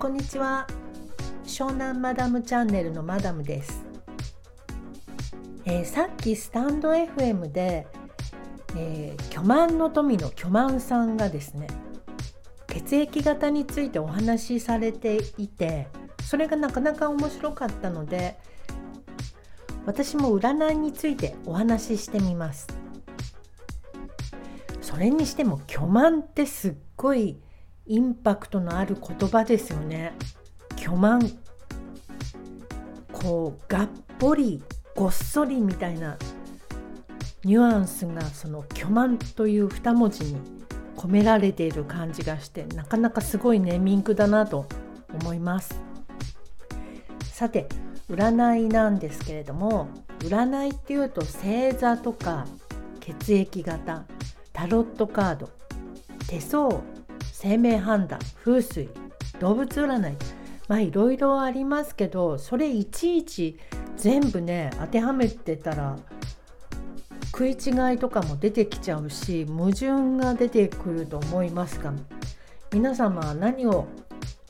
こんにちは。湘南マダムチャンネルのマダムです、えー、さっきスタンド FM で、えー、巨万の富の巨万さんがですね血液型についてお話しされていてそれがなかなか面白かったので私も占いについてお話ししてみます。それにしても巨万ってすっごいインパクトのある言葉ですよね。巨万。こうがっぽりごっそりみたいなニュアンスがその巨万という2文字に込められている感じがしてなかなかすごいネーミングだなと思います。さて占いなんですけれども占いっていうと星座とか血液型タロットカード手相生命判断風水動物占いまあいろいろありますけどそれいちいち全部ね当てはめてたら食い違いとかも出てきちゃうし矛盾が出てくると思いますが皆様は何を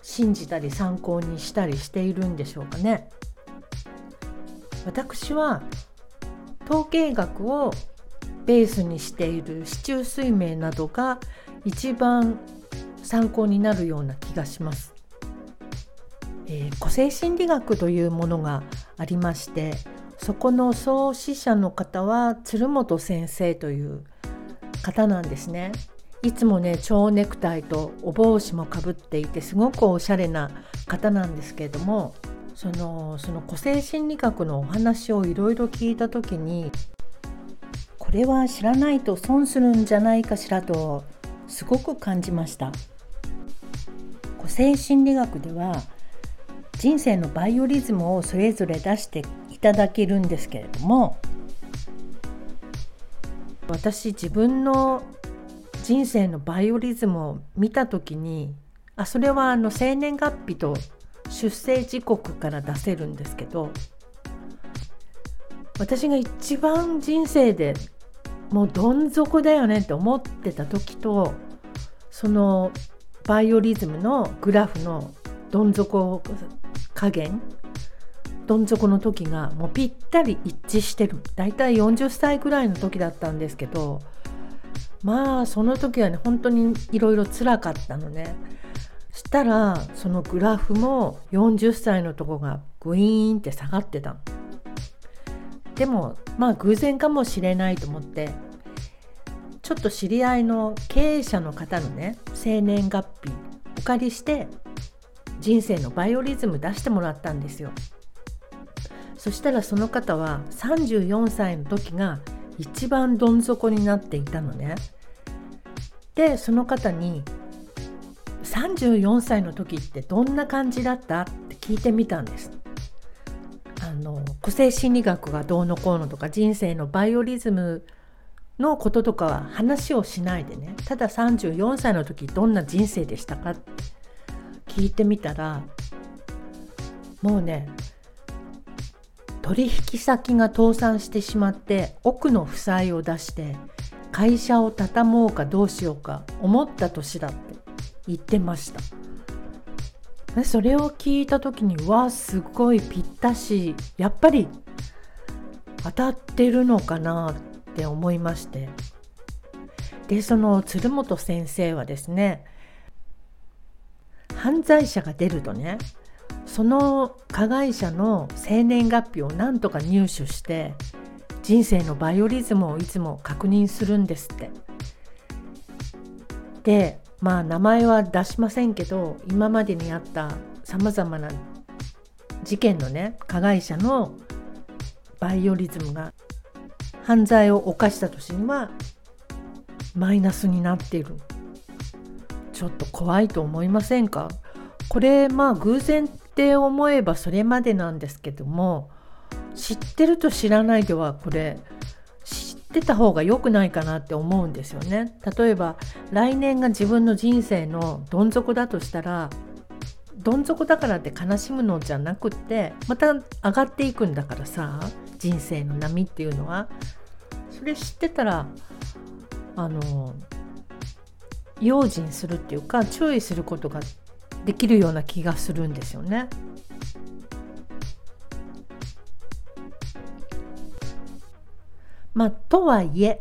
信じたり参考にしたりしているんでしょうかね？私は統計学をベースにしている市中水明などが一番参考になるような気がします。えー、個性心理学というものがありましてそこの創始者の方は鶴本先生という方なんですね。いつもね蝶ネクタイとお帽子もかぶっていてすごくおしゃれな方なんですけれどもそのその個性心理学のお話をいろいろ聞いた時にこれは知らないと損するんじゃないかしらとすごく感じました。性心理学では人生のバイオリズムをそれぞれ出していただけるんですけれども私自分の人生のバイオリズムを見た時にあそれはあの生年月日と出生時刻から出せるんですけど私が一番人生でもうどん底だよねって思ってた時とそのバイオリズムのグラフのどん底加減どん底の時がもうぴったり一致してる。だいたい40歳ぐらいの時だったんですけどまあその時はね本当にいろいろ辛かったのね。したらそのグラフも40歳のとこがグイーンって下がってたでもまあ偶然かもしれないと思ってちょっと知り合いの経営者の方のね生年月日お借りして人生のバイオリズム出してもらったんですよ。そしたらその方は34歳の時が一番どん底になっていたのね。でその方に34歳の時ってどんな感じだった？って聞いてみたんです。あの個性心理学がどうのこうのとか人生のバイオリズムのこととかは話をしないでね。ただ34歳の時どんな人生でしたか？って聞いてみたらもうね取引先が倒産してしまって奥の負債を出して会社を畳もうかどうしようか思った年だって言ってました。それを聞いた時にわすごいぴったしやっぱり当たってるのかなってって思いましてでその鶴本先生はですね犯罪者が出るとねその加害者の生年月日をなんとか入手して人生のバイオリズムをいつも確認するんですって。でまあ名前は出しませんけど今までにあったさまざまな事件のね加害者のバイオリズムが犯罪を犯した年にはマイナスになっている。ちょっと怖いと思いませんか？これまあ偶然って思えばそれまでなんですけども知ってると知らないではこれ知ってた方が良くないかなって思うんですよね。例えば来年が自分の人生のどん底だとしたらどん底だからって悲しむのじゃなくってまた上がっていくんだからさ人生の波っていうのは。それ知ってたらあの用心するっていうか注意することができるような気がするんですよね。まあとはいえ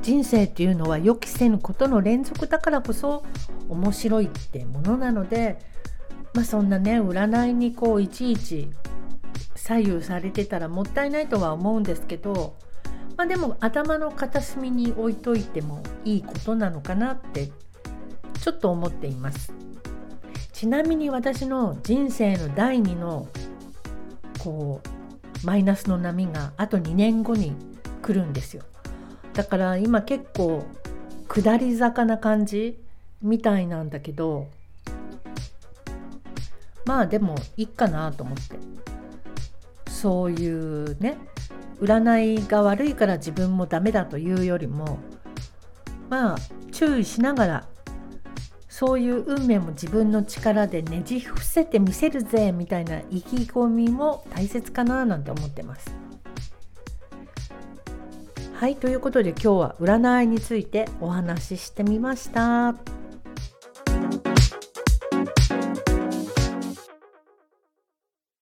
人生っていうのは予期せぬことの連続だからこそ面白いってものなのでまあそんなね占いにこういちいち左右されてたらもったいないとは思うんですけどまあでも頭の片隅に置いといてもいいことなのかなってちょっと思っています。ちなみに私の人生の第2のこうマイナスの波があと2年後に来るんですよ。だから今結構下り坂な感じみたいなんだけどまあでもいいかなと思って。そういうね占いが悪いから自分もダメだというよりもまあ注意しながらそういう運命も自分の力でねじ伏せてみせるぜみたいな意気込みも大切かななんて思ってます。はいということで今日は占いについてお話ししてみました。